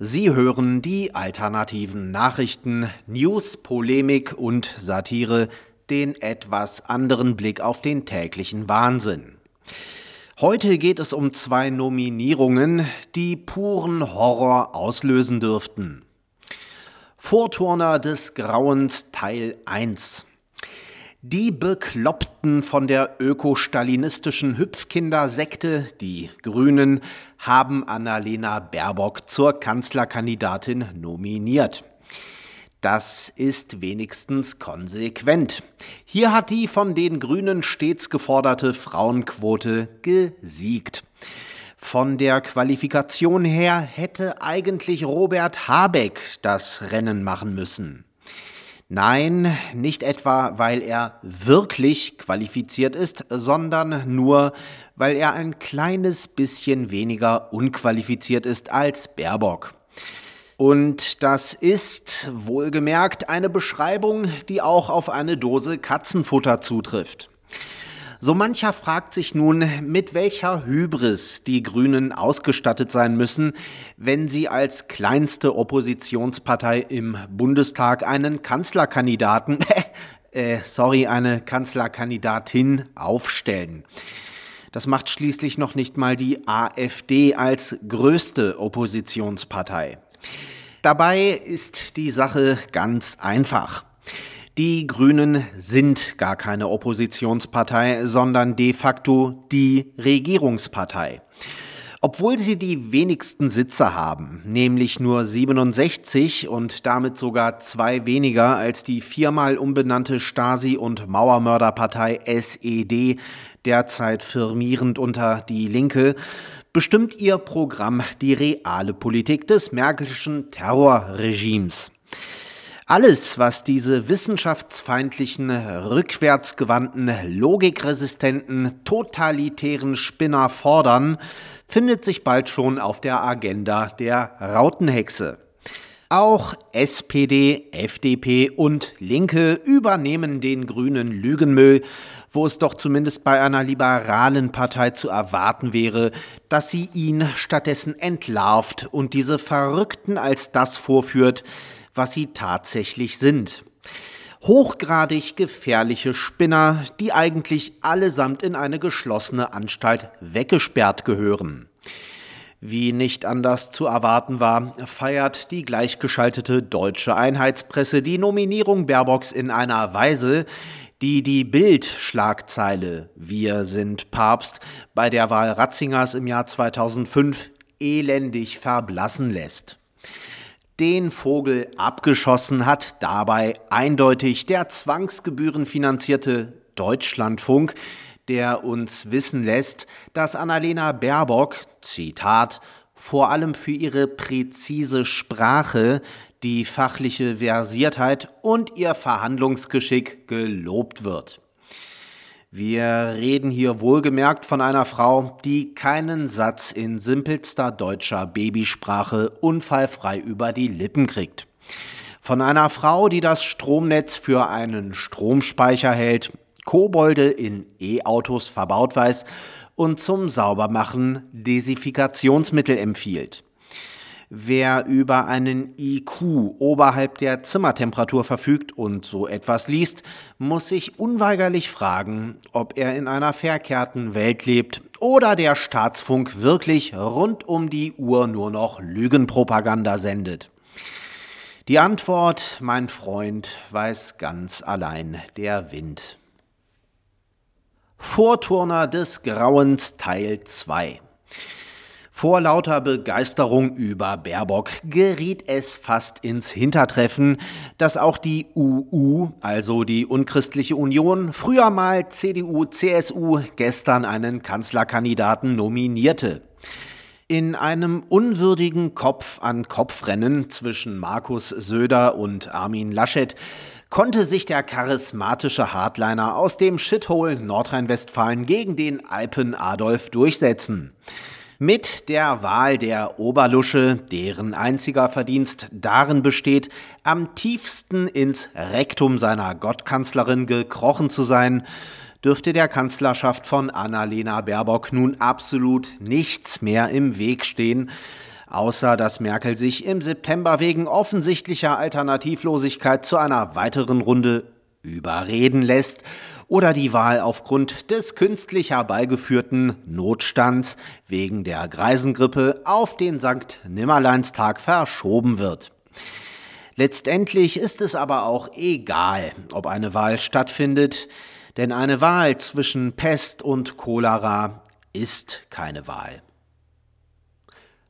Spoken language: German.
Sie hören die alternativen Nachrichten, News, Polemik und Satire, den etwas anderen Blick auf den täglichen Wahnsinn. Heute geht es um zwei Nominierungen, die puren Horror auslösen dürften. Vorturner des Grauens Teil 1 die Bekloppten von der ökostalinistischen Hüpfkindersekte, die Grünen, haben Annalena Baerbock zur Kanzlerkandidatin nominiert. Das ist wenigstens konsequent. Hier hat die von den Grünen stets geforderte Frauenquote gesiegt. Von der Qualifikation her hätte eigentlich Robert Habeck das Rennen machen müssen. Nein, nicht etwa, weil er wirklich qualifiziert ist, sondern nur, weil er ein kleines bisschen weniger unqualifiziert ist als Baerbock. Und das ist, wohlgemerkt, eine Beschreibung, die auch auf eine Dose Katzenfutter zutrifft. So mancher fragt sich nun, mit welcher Hybris die Grünen ausgestattet sein müssen, wenn sie als kleinste Oppositionspartei im Bundestag einen Kanzlerkandidaten, äh, sorry, eine Kanzlerkandidatin aufstellen. Das macht schließlich noch nicht mal die AfD als größte Oppositionspartei. Dabei ist die Sache ganz einfach. Die Grünen sind gar keine Oppositionspartei, sondern de facto die Regierungspartei. Obwohl sie die wenigsten Sitze haben, nämlich nur 67 und damit sogar zwei weniger als die viermal umbenannte Stasi- und Mauermörderpartei SED, derzeit firmierend unter Die Linke, bestimmt ihr Programm die reale Politik des Merkelschen Terrorregimes. Alles, was diese wissenschaftsfeindlichen, rückwärtsgewandten, logikresistenten, totalitären Spinner fordern, findet sich bald schon auf der Agenda der Rautenhexe. Auch SPD, FDP und Linke übernehmen den grünen Lügenmüll, wo es doch zumindest bei einer liberalen Partei zu erwarten wäre, dass sie ihn stattdessen entlarvt und diese Verrückten als das vorführt, was sie tatsächlich sind. Hochgradig gefährliche Spinner, die eigentlich allesamt in eine geschlossene Anstalt weggesperrt gehören. Wie nicht anders zu erwarten war, feiert die gleichgeschaltete deutsche Einheitspresse die Nominierung Baerbocks in einer Weise, die die Bild-Schlagzeile Wir sind Papst bei der Wahl Ratzingers im Jahr 2005 elendig verblassen lässt den Vogel abgeschossen hat dabei eindeutig der zwangsgebührenfinanzierte Deutschlandfunk, der uns wissen lässt, dass Annalena Baerbock, Zitat, vor allem für ihre präzise Sprache, die fachliche Versiertheit und ihr Verhandlungsgeschick gelobt wird. Wir reden hier wohlgemerkt von einer Frau, die keinen Satz in simpelster deutscher Babysprache unfallfrei über die Lippen kriegt. Von einer Frau, die das Stromnetz für einen Stromspeicher hält, Kobolde in E-Autos verbaut weiß und zum Saubermachen Desifikationsmittel empfiehlt. Wer über einen IQ oberhalb der Zimmertemperatur verfügt und so etwas liest, muss sich unweigerlich fragen, ob er in einer verkehrten Welt lebt oder der Staatsfunk wirklich rund um die Uhr nur noch Lügenpropaganda sendet. Die Antwort, mein Freund, weiß ganz allein der Wind. Vorturner des Grauens Teil 2 vor lauter Begeisterung über Baerbock geriet es fast ins Hintertreffen, dass auch die UU, also die Unchristliche Union, früher mal CDU, CSU, gestern einen Kanzlerkandidaten nominierte. In einem unwürdigen Kopf-an-Kopf-Rennen zwischen Markus Söder und Armin Laschet konnte sich der charismatische Hardliner aus dem Shithole Nordrhein-Westfalen gegen den Alpen Adolf durchsetzen. Mit der Wahl der Oberlusche, deren einziger Verdienst darin besteht, am tiefsten ins Rektum seiner Gottkanzlerin gekrochen zu sein, dürfte der Kanzlerschaft von Annalena Baerbock nun absolut nichts mehr im Weg stehen, außer dass Merkel sich im September wegen offensichtlicher Alternativlosigkeit zu einer weiteren Runde überreden lässt oder die Wahl aufgrund des künstlich herbeigeführten Notstands wegen der Greisengrippe auf den St. Nimmerleinstag verschoben wird. Letztendlich ist es aber auch egal, ob eine Wahl stattfindet, denn eine Wahl zwischen Pest und Cholera ist keine Wahl.